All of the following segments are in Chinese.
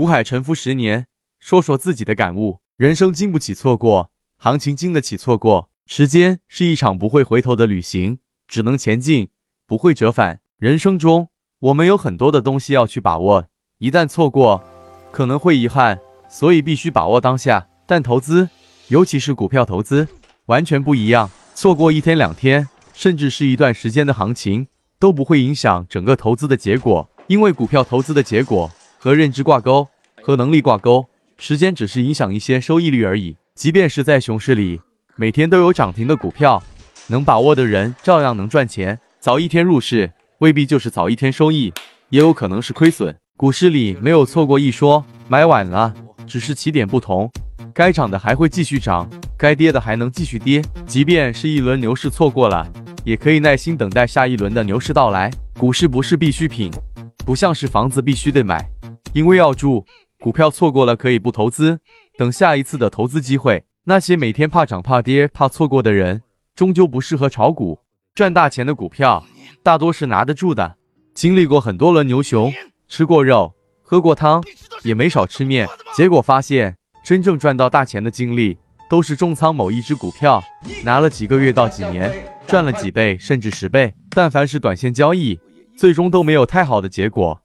股海沉浮十年，说说自己的感悟。人生经不起错过，行情经得起错过。时间是一场不会回头的旅行，只能前进，不会折返。人生中，我们有很多的东西要去把握，一旦错过，可能会遗憾，所以必须把握当下。但投资，尤其是股票投资，完全不一样。错过一天两天，甚至是一段时间的行情，都不会影响整个投资的结果，因为股票投资的结果和认知挂钩，和能力挂钩，时间只是影响一些收益率而已。即便是在熊市里，每天都有涨停的股票，能把握的人照样能赚钱。早一天入市，未必就是早一天收益，也有可能是亏损。股市里没有错过一说，买晚了，只是起点不同。该涨的还会继续涨，该跌的还能继续跌。即便是一轮牛市错过了，也可以耐心等待下一轮的牛市到来。股市不是必需品，不像是房子必须得买，因为要住。股票错过了可以不投资，等下一次的投资机会。那些每天怕涨怕跌怕错过的人，终究不适合炒股。赚大钱的股票大多是拿得住的，经历过很多轮牛熊，吃过肉，喝过汤，也没少吃面，结果发现。真正赚到大钱的经历，都是重仓某一只股票，拿了几个月到几年，赚了几倍甚至十倍。但凡是短线交易，最终都没有太好的结果，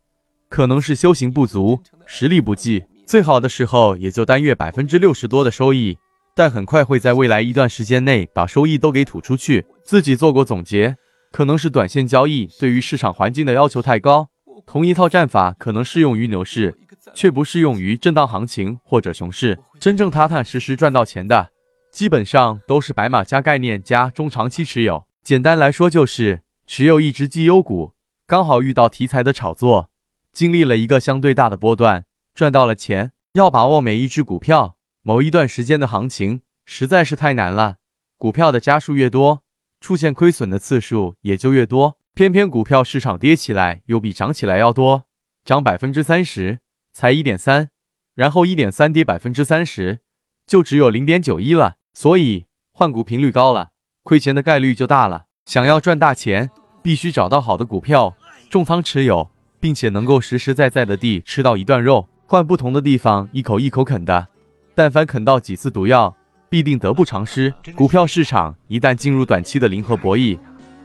可能是修行不足，实力不济。最好的时候也就单月百分之六十多的收益，但很快会在未来一段时间内把收益都给吐出去。自己做过总结，可能是短线交易对于市场环境的要求太高，同一套战法可能适用于牛市。却不适用于震荡行情或者熊市。真正踏踏实实赚到钱的，基本上都是白马加概念加中长期持有。简单来说，就是持有一只绩优股，刚好遇到题材的炒作，经历了一个相对大的波段，赚到了钱。要把握每一只股票某一段时间的行情，实在是太难了。股票的家数越多，出现亏损的次数也就越多。偏偏股票市场跌起来又比涨起来要多，涨百分之三十。才一点三，然后一点三跌百分之三十，就只有零点九一了。所以换股频率高了，亏钱的概率就大了。想要赚大钱，必须找到好的股票，重仓持有，并且能够实实在在的地吃到一段肉，换不同的地方一口一口啃的。但凡啃到几次毒药，必定得不偿失。股票市场一旦进入短期的零和博弈，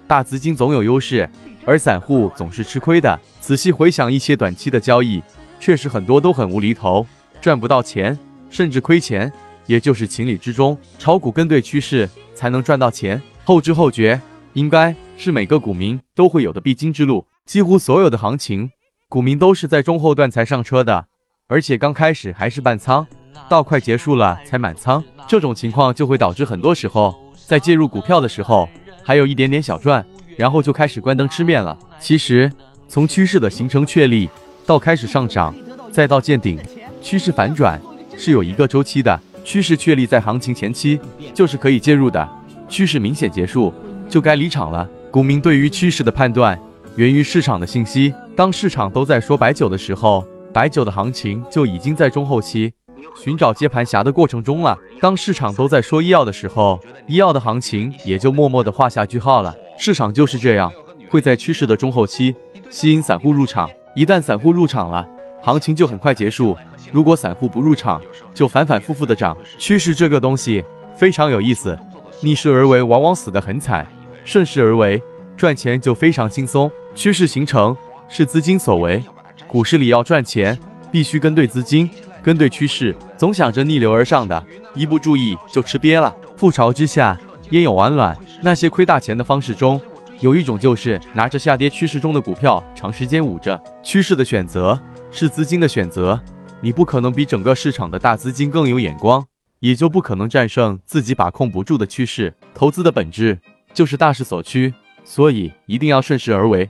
大资金总有优势，而散户总是吃亏的。仔细回想一些短期的交易。确实很多都很无厘头，赚不到钱，甚至亏钱，也就是情理之中。炒股跟对趋势才能赚到钱，后知后觉应该是每个股民都会有的必经之路。几乎所有的行情，股民都是在中后段才上车的，而且刚开始还是半仓，到快结束了才满仓。这种情况就会导致很多时候在介入股票的时候还有一点点小赚，然后就开始关灯吃面了。其实从趋势的形成确立。到开始上涨，再到见顶，趋势反转是有一个周期的。趋势确立在行情前期，就是可以介入的；趋势明显结束，就该离场了。股民对于趋势的判断源于市场的信息。当市场都在说白酒的时候，白酒的行情就已经在中后期寻找接盘侠的过程中了。当市场都在说医药的时候，医药的行情也就默默的画下句号了。市场就是这样，会在趋势的中后期吸引散户入场。一旦散户入场了，行情就很快结束。如果散户不入场，就反反复复的涨。趋势这个东西非常有意思，逆势而为往往死得很惨，顺势而为赚钱就非常轻松。趋势形成是资金所为，股市里要赚钱，必须跟对资金，跟对趋势。总想着逆流而上的，一不注意就吃瘪了。覆巢之下焉有完卵？那些亏大钱的方式中。有一种就是拿着下跌趋势中的股票长时间捂着，趋势的选择是资金的选择，你不可能比整个市场的大资金更有眼光，也就不可能战胜自己把控不住的趋势。投资的本质就是大势所趋，所以一定要顺势而为。